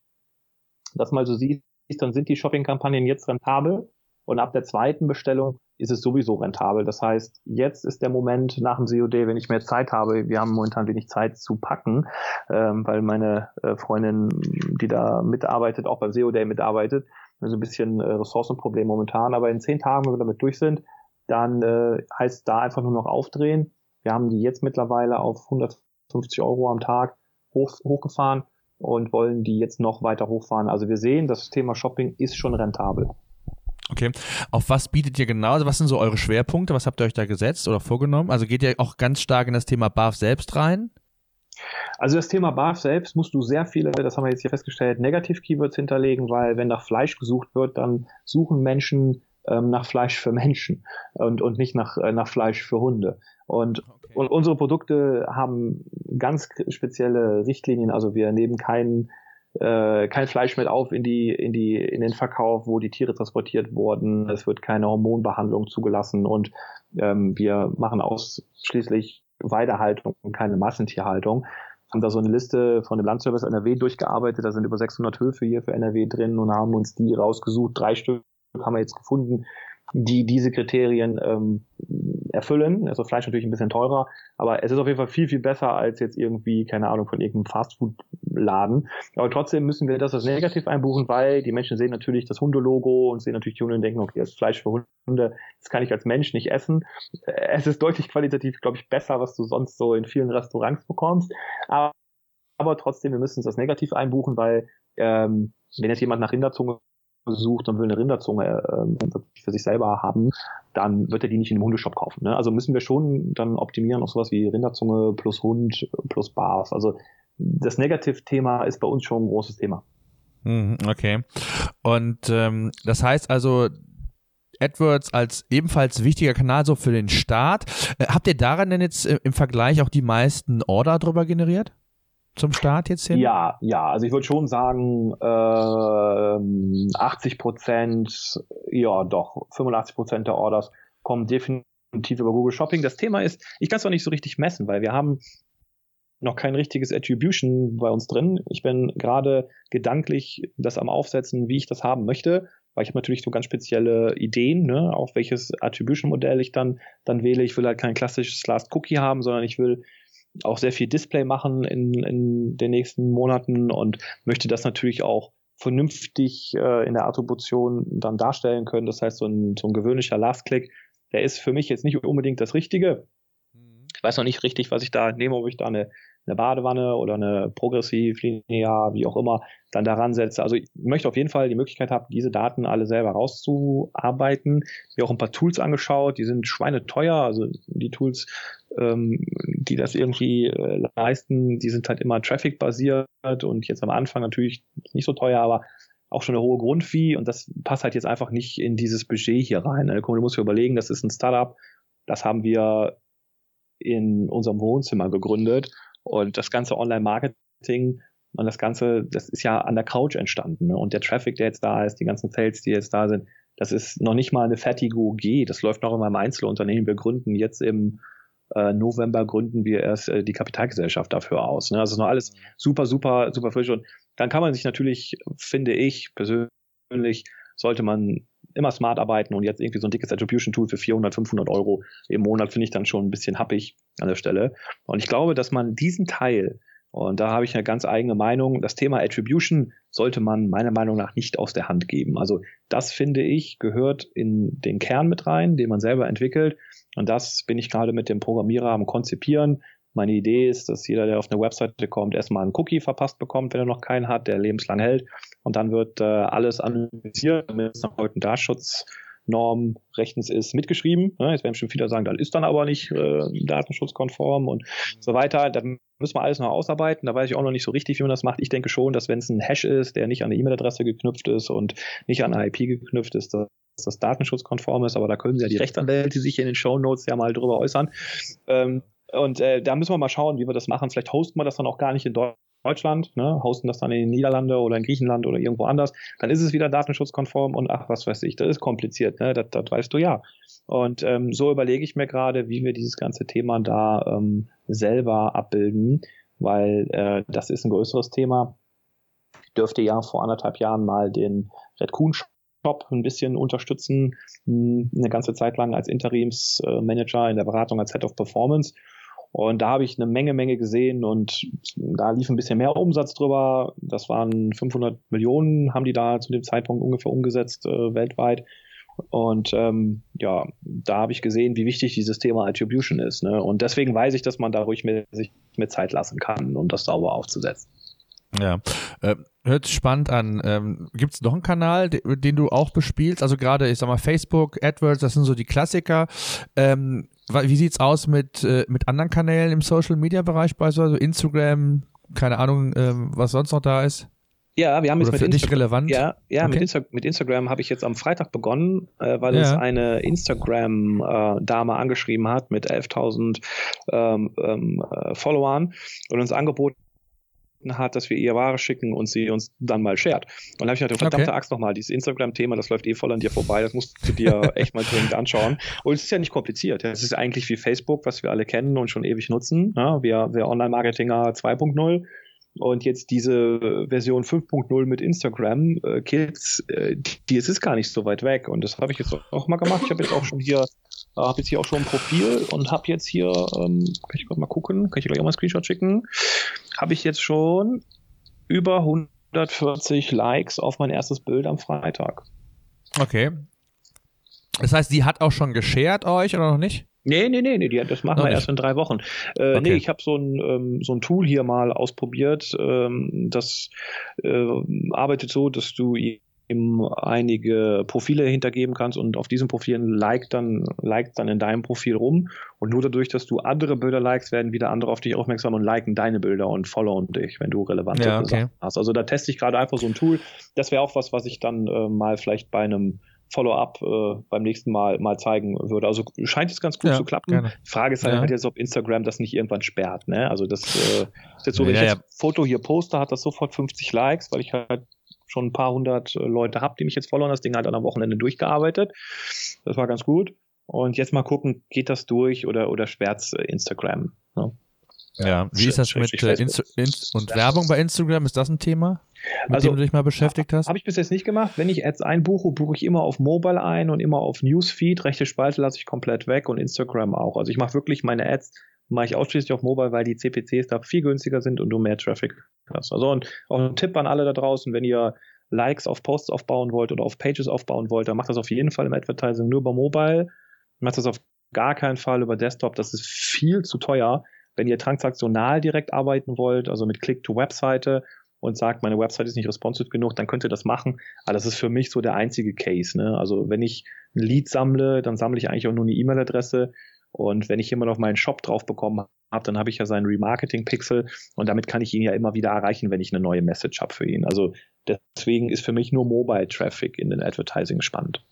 das mal so siehst, dann sind die Shopping-Kampagnen jetzt rentabel und ab der zweiten Bestellung ist es sowieso rentabel. Das heißt, jetzt ist der Moment nach dem COD, wenn ich mehr Zeit habe, wir haben momentan wenig Zeit zu packen, ähm, weil meine äh, Freundin, die da mitarbeitet, auch beim COD mitarbeitet, also ein bisschen äh, Ressourcenproblem momentan, aber in zehn Tagen, wenn wir damit durch sind, dann äh, heißt da einfach nur noch aufdrehen. Wir haben die jetzt mittlerweile auf 150 Euro am Tag hoch, hochgefahren und wollen die jetzt noch weiter hochfahren. Also wir sehen, das Thema Shopping ist schon rentabel. Okay. Auf was bietet ihr genau? Also was sind so eure Schwerpunkte? Was habt ihr euch da gesetzt oder vorgenommen? Also geht ihr auch ganz stark in das Thema BAF selbst rein? Also das Thema BAF selbst musst du sehr viele, das haben wir jetzt hier festgestellt, Negativ-Keywords hinterlegen, weil wenn nach Fleisch gesucht wird, dann suchen Menschen ähm, nach Fleisch für Menschen und, und nicht nach, äh, nach Fleisch für Hunde. Und, okay. und unsere Produkte haben ganz spezielle Richtlinien, also wir nehmen keinen äh, kein Fleisch mit auf in die in die in den Verkauf, wo die Tiere transportiert wurden. Es wird keine Hormonbehandlung zugelassen und ähm, wir machen ausschließlich Weidehaltung und keine Massentierhaltung. Haben da so eine Liste von dem Landservice NRW durchgearbeitet. Da sind über 600 Höfe hier für NRW drin und haben uns die rausgesucht. Drei Stück haben wir jetzt gefunden, die diese Kriterien ähm, erfüllen. Also Fleisch natürlich ein bisschen teurer, aber es ist auf jeden Fall viel, viel besser als jetzt irgendwie, keine Ahnung, von irgendeinem Fastfood-Laden. Aber trotzdem müssen wir das als negativ einbuchen, weil die Menschen sehen natürlich das Hundelogo und sehen natürlich die Hunde und denken, okay, das ist Fleisch für Hunde, das kann ich als Mensch nicht essen. Es ist deutlich qualitativ, glaube ich, besser, was du sonst so in vielen Restaurants bekommst. Aber, aber trotzdem, wir müssen es als negativ einbuchen, weil ähm, wenn jetzt jemand nach Rinderzunge sucht und will eine Rinderzunge äh, für sich selber haben, dann wird er die nicht in einem Hundeshop kaufen. Ne? Also müssen wir schon dann optimieren auf sowas wie Rinderzunge plus Hund plus Bars. Also das Negativ-Thema ist bei uns schon ein großes Thema. Mhm, okay. Und ähm, das heißt also, AdWords als ebenfalls wichtiger Kanal so für den Start. Äh, habt ihr daran denn jetzt äh, im Vergleich auch die meisten Order drüber generiert? zum Start jetzt hin? Ja, ja, also ich würde schon sagen, äh, 80 Prozent, ja doch, 85 Prozent der Orders kommen definitiv über Google Shopping. Das Thema ist, ich kann es noch nicht so richtig messen, weil wir haben noch kein richtiges Attribution bei uns drin. Ich bin gerade gedanklich das am Aufsetzen, wie ich das haben möchte, weil ich habe natürlich so ganz spezielle Ideen, ne, auf welches Attribution-Modell ich dann, dann wähle. Ich will halt kein klassisches Last Cookie haben, sondern ich will auch sehr viel Display machen in, in den nächsten Monaten und möchte das natürlich auch vernünftig äh, in der Attribution dann darstellen können. Das heißt, so ein, so ein gewöhnlicher Last-Click, der ist für mich jetzt nicht unbedingt das Richtige. Weiß noch nicht richtig, was ich da nehme, ob ich da eine eine Badewanne oder eine progressiv, linear, wie auch immer, dann daran setze. Also ich möchte auf jeden Fall die Möglichkeit haben, diese Daten alle selber rauszuarbeiten. Mir auch ein paar Tools angeschaut, die sind schweineteuer, also die Tools, ähm, die das irgendwie äh, leisten, die sind halt immer Traffic-basiert und jetzt am Anfang natürlich nicht so teuer, aber auch schon eine hohe Grundfee und das passt halt jetzt einfach nicht in dieses Budget hier rein. Du musst dir überlegen, das ist ein Startup, das haben wir in unserem Wohnzimmer gegründet und das ganze Online-Marketing und das Ganze, das ist ja an der Couch entstanden. Ne? Und der Traffic, der jetzt da ist, die ganzen Sales, die jetzt da sind, das ist noch nicht mal eine fertige UG. Das läuft noch in meinem Einzelunternehmen. Wir gründen jetzt im äh, November gründen wir erst äh, die Kapitalgesellschaft dafür aus. Ne? Also ist noch alles super, super, super frisch. Und dann kann man sich natürlich, finde ich persönlich, sollte man immer smart arbeiten und jetzt irgendwie so ein dickes Attribution Tool für 400, 500 Euro im Monat finde ich dann schon ein bisschen happig an der Stelle. Und ich glaube, dass man diesen Teil, und da habe ich eine ganz eigene Meinung, das Thema Attribution sollte man meiner Meinung nach nicht aus der Hand geben. Also das finde ich gehört in den Kern mit rein, den man selber entwickelt. Und das bin ich gerade mit dem Programmierer am Konzipieren. Meine Idee ist, dass jeder, der auf eine Webseite kommt, erstmal einen Cookie verpasst bekommt, wenn er noch keinen hat, der lebenslang hält. Und dann wird äh, alles analysiert, damit es nach heute Datenschutznorm rechtens ist, mitgeschrieben. Ja, jetzt werden schon viele sagen, das ist dann aber nicht äh, datenschutzkonform und so weiter. Da müssen wir alles noch ausarbeiten. Da weiß ich auch noch nicht so richtig, wie man das macht. Ich denke schon, dass wenn es ein Hash ist, der nicht an eine E-Mail-Adresse geknüpft ist und nicht an eine IP geknüpft ist, dass das datenschutzkonform ist, aber da können ja die Rechtsanwälte sich in den Show Notes ja mal drüber äußern. Ähm, und äh, da müssen wir mal schauen, wie wir das machen. Vielleicht hosten wir das dann auch gar nicht in Deutschland, ne? hosten das dann in den Niederlande oder in Griechenland oder irgendwo anders. Dann ist es wieder datenschutzkonform und ach, was weiß ich, das ist kompliziert, ne? das, das weißt du ja. Und ähm, so überlege ich mir gerade, wie wir dieses ganze Thema da ähm, selber abbilden, weil äh, das ist ein größeres Thema. Ich dürfte ja vor anderthalb Jahren mal den Red Kuhn Shop ein bisschen unterstützen, eine ganze Zeit lang als Interimsmanager in der Beratung als Head of Performance. Und da habe ich eine Menge, Menge gesehen und da lief ein bisschen mehr Umsatz drüber. Das waren 500 Millionen, haben die da zu dem Zeitpunkt ungefähr umgesetzt äh, weltweit. Und ähm, ja, da habe ich gesehen, wie wichtig dieses Thema Attribution ist. Ne? Und deswegen weiß ich, dass man da ruhig mehr, sich mehr Zeit lassen kann, um das sauber aufzusetzen. Ja, äh, hört sich spannend an. Ähm, Gibt es noch einen Kanal, den, den, du auch bespielst? Also gerade, ich sag mal, Facebook, AdWords, das sind so die Klassiker. Ähm, wie sieht's aus mit, äh, mit anderen Kanälen im Social Media Bereich, beispielsweise Instagram, keine Ahnung, ähm, was sonst noch da ist? Ja, wir haben Oder jetzt mit Insta relevant? Ja, ja Okay. mit, Insta mit Instagram habe ich jetzt am Freitag begonnen, äh, weil Ja. uns eine Instagram-Dame angeschrieben hat mit 11.000 ähm, ähm, äh, Followern und uns angeboten hat, dass wir ihr Ware schicken und sie uns dann mal shared. Und dann habe ich gedacht, verdammte Okay. Axt nochmal, dieses Instagram-Thema, das läuft eh voll an dir vorbei, das musst du dir echt mal dringend anschauen. Und es ist ja nicht kompliziert. Es ist eigentlich wie Facebook, was wir alle kennen und schon ewig nutzen. Ja, wir, wir Online-Marketinger 2.0 und jetzt diese Version 5.0 mit Instagram äh, Kids, äh, die es ist gar nicht so weit weg. Und das habe ich jetzt auch mal gemacht. Ich habe jetzt auch schon hier, äh, habe jetzt hier auch schon ein Profil und habe jetzt hier, ähm, kann ich gerade mal gucken, kann ich gleich auch mal einen Screenshot schicken, habe ich jetzt schon über 140 Likes auf mein erstes Bild am Freitag. Okay. Das heißt, die hat auch schon geshared euch oder noch nicht? Nee, nee, nee, nee, die, das machen Noch wir nicht. erst in drei Wochen. Äh, Okay. Nee, ich habe so ein, ähm, so ein Tool hier mal ausprobiert. Ähm, das äh, arbeitet so, dass du ihm einige Profile hintergeben kannst und auf diesen Profilen liked dann, liked dann in deinem Profil rum. Und nur dadurch, dass du andere Bilder likest, werden wieder andere auf dich aufmerksam und liken deine Bilder und followen dich, wenn du relevante Ja, okay. Sachen hast. Also da teste ich gerade einfach so ein Tool. Das wäre auch was, was ich dann äh, mal vielleicht bei einem Follow-up äh, beim nächsten Mal mal zeigen würde. Also scheint es ganz gut Ja, zu klappen. gerne. Die Frage ist halt, Ja. halt jetzt, ob Instagram das nicht irgendwann sperrt. Ne? Also das äh, ist jetzt so, wenn Ja, ich jetzt ein Foto hier poste, hat das sofort 50 Likes, weil ich halt schon ein paar hundert äh, Leute habe, die mich jetzt followen. Das Ding hat dann am Wochenende durchgearbeitet. Das war ganz gut. Und jetzt mal gucken, geht das durch oder, oder sperrt's äh, Instagram? Ne? Ja. Wie ist das mit äh, Facebook. Inst Inst und Werbung bei Instagram? Ist das ein Thema, mit Also, dem du dich mal beschäftigt hast? Habe ich bis jetzt nicht gemacht. Wenn ich Ads einbuche, buche ich immer auf Mobile ein und immer auf Newsfeed. Rechte Spalte lasse ich komplett weg und Instagram auch. Also ich mache wirklich meine Ads, mache ich ausschließlich auf Mobile, weil die CPCs da viel günstiger sind und du mehr Traffic hast. Also und auch ein Tipp an alle da draußen, wenn ihr Likes auf Posts aufbauen wollt oder auf Pages aufbauen wollt, dann macht das auf jeden Fall im Advertising nur über Mobile. Macht das auf gar keinen Fall über Desktop. Das ist viel zu teuer. Wenn ihr transaktional direkt arbeiten wollt, also mit Click-to-Webseite und sagt, meine Website ist nicht responsive genug, dann könnt ihr das machen. Aber das ist für mich so der einzige Case. Ne? Also wenn ich ein Lead sammle, dann sammle ich eigentlich auch nur eine E-Mail-Adresse. Und wenn ich jemand auf meinen Shop drauf bekommen habe, dann habe ich ja seinen Remarketing-Pixel und damit kann ich ihn ja immer wieder erreichen, wenn ich eine neue Message habe für ihn. Also deswegen ist für mich nur Mobile-Traffic in den Advertising spannend.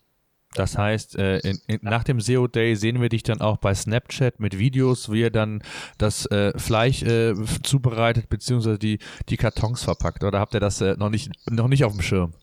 Das heißt, äh, in, in, nach dem SEO Day sehen wir dich dann auch bei Snapchat mit Videos, wie ihr dann das äh, Fleisch äh, zubereitet, beziehungsweise die, die Kartons verpackt. Oder habt ihr das äh, noch, nicht, noch nicht auf dem Schirm?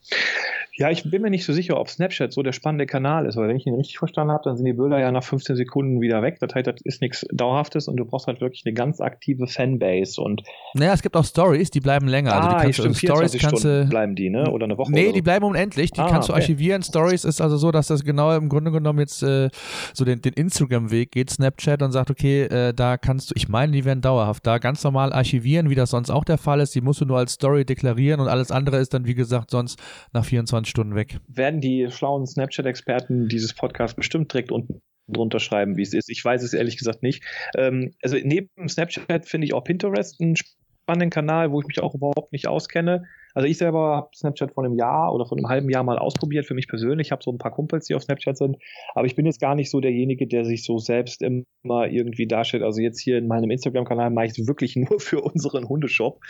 Ja, ich bin mir nicht so sicher, ob Snapchat so der spannende Kanal ist, weil wenn ich ihn richtig verstanden habe, dann sind die Bilder ja nach 15 Sekunden wieder weg. Das heißt, das ist nichts Dauerhaftes und du brauchst halt wirklich eine ganz aktive Fanbase und Naja, es gibt auch Stories, die bleiben länger. also die ah, kannst du, stimmt, Stories 24 kannst du. bleiben die, ne? Oder eine Woche Nee, oder die so. bleiben unendlich, die Ah, kannst du okay. archivieren. Stories ist also so, dass das genau im Grunde genommen jetzt äh, so den, den Instagram-Weg geht, Snapchat und sagt, okay, äh, da kannst du, ich meine, die werden dauerhaft da ganz normal archivieren, wie das sonst auch der Fall ist. Die musst du nur als Story deklarieren und alles andere ist dann, wie gesagt, sonst nach 24 Stunden weg. werden die schlauen Snapchat-Experten dieses Podcast bestimmt direkt unten drunter schreiben, wie es ist. Ich weiß es ehrlich gesagt nicht. Ähm, also neben Snapchat finde ich auch Pinterest einen spannenden Kanal, wo ich mich auch überhaupt nicht auskenne. Also ich selber habe Snapchat vor einem Jahr oder vor einem halben Jahr mal ausprobiert für mich persönlich. Ich habe so ein paar Kumpels, die auf Snapchat sind, aber ich bin jetzt gar nicht so derjenige, der sich so selbst immer irgendwie darstellt. Also jetzt hier in meinem Instagram-Kanal mache ich es wirklich nur für unseren Hundeshop.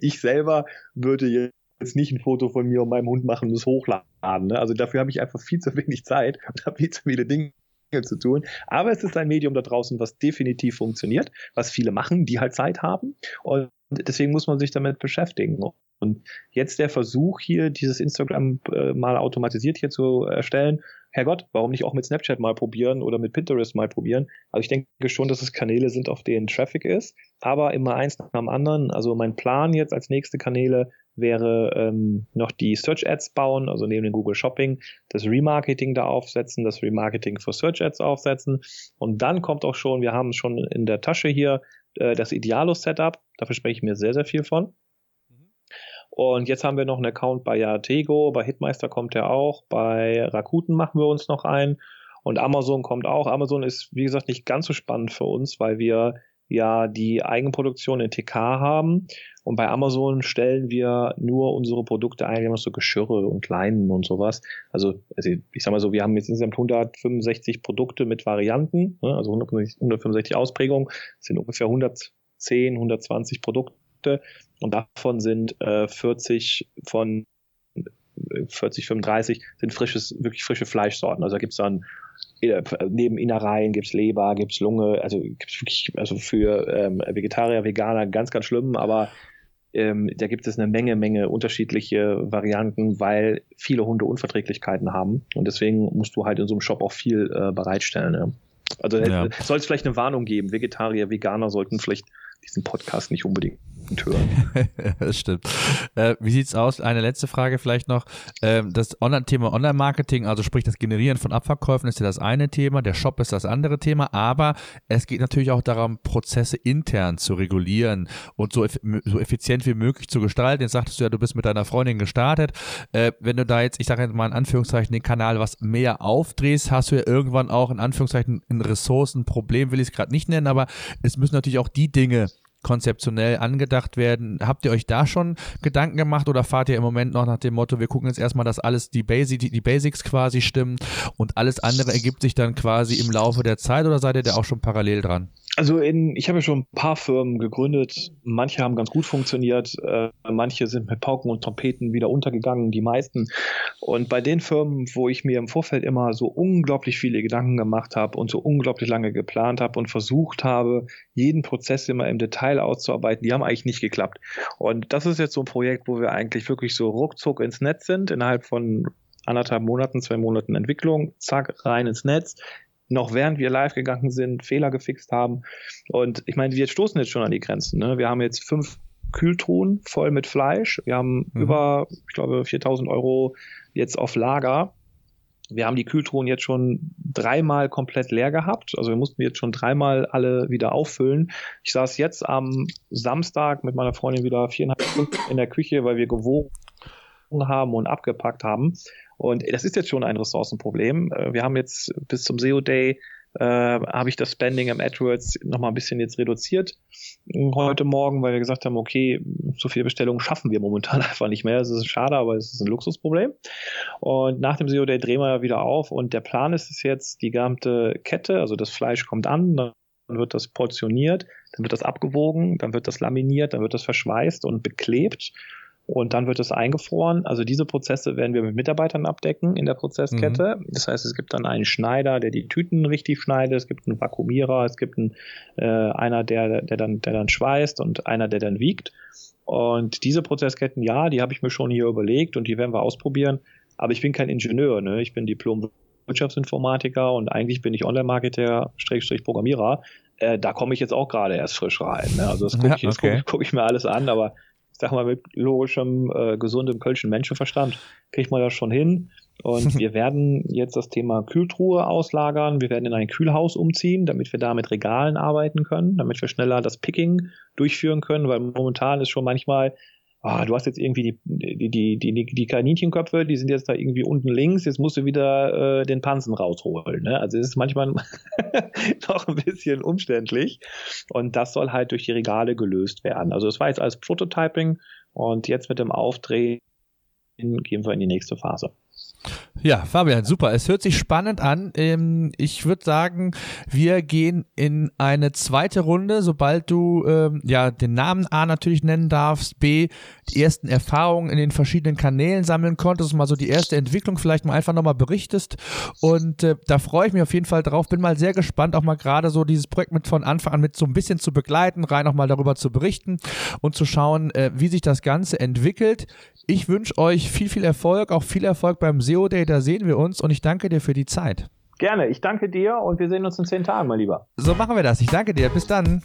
Ich selber würde jetzt nicht ein Foto von mir und meinem Hund machen und es hochladen. Ne? Also dafür habe ich einfach viel zu wenig Zeit und habe viel zu viele Dinge zu tun. Aber es ist ein Medium da draußen, was definitiv funktioniert, was viele machen, die halt Zeit haben. Und deswegen muss man sich damit beschäftigen. Und jetzt der Versuch hier, dieses Instagram äh, mal automatisiert hier zu erstellen. Herrgott, warum nicht auch mit Snapchat mal probieren oder mit Pinterest mal probieren? Also ich denke schon, dass es Kanäle sind, auf denen Traffic ist, aber immer eins nach dem anderen. Also mein Plan jetzt als nächste Kanäle wäre ähm, noch die Search Ads bauen, also neben dem Google Shopping, das Remarketing da aufsetzen, das Remarketing für Search Ads aufsetzen. Und dann kommt auch schon, wir haben schon in der Tasche hier äh, das Idealo Setup. Dafür spreche ich mir sehr, sehr viel von. Und jetzt haben wir noch einen Account bei Yatego, bei Hitmeister kommt er auch, bei Rakuten machen wir uns noch ein. Und Amazon kommt auch. Amazon ist, wie gesagt, nicht ganz so spannend für uns, weil wir ja die Eigenproduktion in TK haben. Und bei Amazon stellen wir nur unsere Produkte ein, wir haben so Geschirre und Leinen und sowas. Also, also ich sag mal so, wir haben jetzt insgesamt 165 Produkte mit Varianten, ne, also 165 Ausprägungen, das sind ungefähr 110, 120 Produkte und davon sind äh, 40 von 40, 35 sind frisches, wirklich frische Fleischsorten. Also da gibt's dann äh, neben Innereien gibt's Leber, gibt's Lunge, also gibt's wirklich, also für ähm, Vegetarier, Veganer ganz, ganz schlimm, aber ähm, da gibt es eine Menge, Menge unterschiedliche Varianten, weil viele Hunde Unverträglichkeiten haben. Und deswegen musst du halt in so einem Shop auch viel äh, bereitstellen. Ja. Also ja. soll es vielleicht eine Warnung geben. Vegetarier, Veganer sollten vielleicht diesen Podcast nicht unbedingt hören. das stimmt. Äh, wie sieht's aus? Eine letzte Frage vielleicht noch. Ähm, das Online Thema Online-Marketing, also sprich das Generieren von Abverkäufen ist ja das eine Thema, der Shop ist das andere Thema, aber es geht natürlich auch darum, Prozesse intern zu regulieren und so, so effizient wie möglich zu gestalten. Jetzt sagtest du ja, du bist mit deiner Freundin gestartet. Äh, wenn du da jetzt, ich sage jetzt mal in Anführungszeichen, den Kanal was mehr aufdrehst, hast du ja irgendwann auch in Anführungszeichen ein Ressourcenproblem, will ich es gerade nicht nennen, aber es müssen natürlich auch die Dinge konzeptionell angedacht werden. Habt ihr euch da schon Gedanken gemacht oder fahrt ihr im Moment noch nach dem Motto, wir gucken jetzt erstmal, dass alles die, Basic, die, die Basics quasi stimmen und alles andere ergibt sich dann quasi im Laufe der Zeit oder seid ihr da auch schon parallel dran? Also in, ich habe ja schon ein paar Firmen gegründet. Manche haben ganz gut funktioniert, äh, manche sind mit Pauken und Trompeten wieder untergegangen, die meisten. Und bei den Firmen, wo ich mir im Vorfeld immer so unglaublich viele Gedanken gemacht habe und so unglaublich lange geplant habe und versucht habe, jeden Prozess immer im Detail auszuarbeiten, die haben eigentlich nicht geklappt. Und das ist jetzt so ein Projekt, wo wir eigentlich wirklich so ruckzuck ins Netz sind, innerhalb von anderthalb Monaten, zwei Monaten Entwicklung, zack, rein ins Netz noch während wir live gegangen sind, Fehler gefixt haben. Und ich meine, wir stoßen jetzt schon an die Grenzen. Ne? Wir haben jetzt fünf Kühltruhen voll mit Fleisch. Wir haben mhm. über, ich glaube, 4000 Euro jetzt auf Lager. Wir haben die Kühltruhen jetzt schon dreimal komplett leer gehabt. Also wir mussten jetzt schon dreimal alle wieder auffüllen. Ich saß jetzt am Samstag mit meiner Freundin wieder viereinhalb Stunden in der Küche, weil wir gewogen haben und abgepackt haben. Und das ist jetzt schon ein Ressourcenproblem. Äh, wir haben jetzt bis zum SEO Day äh, habe ich das Spending im AdWords nochmal ein bisschen jetzt reduziert heute Morgen, weil wir gesagt haben, okay, so viele Bestellungen schaffen wir momentan einfach nicht mehr. Das ist schade, aber es ist ein Luxusproblem. Und nach dem SEO Day drehen wir wieder auf und der Plan ist es jetzt, die gesamte Kette, also das Fleisch kommt an, dann wird das portioniert, dann wird das abgewogen, dann wird das laminiert, dann wird das verschweißt und beklebt und dann wird es eingefroren. Also diese Prozesse werden wir mit Mitarbeitern abdecken in der Prozesskette. Mhm. Das heißt, es gibt dann einen Schneider, der die Tüten richtig schneidet, es gibt einen Vakuumierer, es gibt einen, äh, einer, der, der, dann, der dann schweißt und einer, der dann wiegt. Und diese Prozessketten, ja, die habe ich mir schon hier überlegt und die werden wir ausprobieren. Aber ich bin kein Ingenieur, ne? ich bin Diplom Wirtschaftsinformatiker und eigentlich bin ich Online-Marketer, Schrägstrich Programmierer. Äh, da komme ich jetzt auch gerade erst frisch rein. Ne? Also das gucke ja, ich, okay. guck, guck ich mir alles an, aber sag mal, mit logischem, äh, gesundem kölschen Menschenverstand kriegt man das schon hin. Und wir werden jetzt das Thema Kühltruhe auslagern. Wir werden in ein Kühlhaus umziehen, damit wir da mit Regalen arbeiten können, damit wir schneller das Picking durchführen können, weil momentan ist schon manchmal ah, du hast jetzt irgendwie die, die, die, die, die Kaninchenköpfe, die sind jetzt da irgendwie unten links, jetzt musst du wieder äh, den Pansen rausholen. Ne? Also es ist manchmal noch ein bisschen umständlich und das soll halt durch die Regale gelöst werden. Also es war jetzt als Prototyping und jetzt mit dem Aufdrehen gehen wir in die nächste Phase. Ja, Fabian, super. Es hört sich spannend an. Ähm, ich würde sagen, wir gehen in eine zweite Runde, sobald du ähm, ja den Namen A natürlich nennen darfst, B die ersten Erfahrungen in den verschiedenen Kanälen sammeln konntest, mal so die erste Entwicklung vielleicht mal einfach nochmal berichtest. Und äh, da freue ich mich auf jeden Fall drauf. Bin mal sehr gespannt, auch mal gerade so dieses Projekt mit von Anfang an mit so ein bisschen zu begleiten, rein auch mal darüber zu berichten und zu schauen, äh, wie sich das Ganze entwickelt. Ich wünsche euch viel, viel Erfolg, auch viel Erfolg beim SEO Day, da sehen wir uns und ich danke dir für die Zeit. Gerne, ich danke dir und wir sehen uns in zehn Tagen, mein Lieber. So machen wir das. Ich danke dir. Bis dann.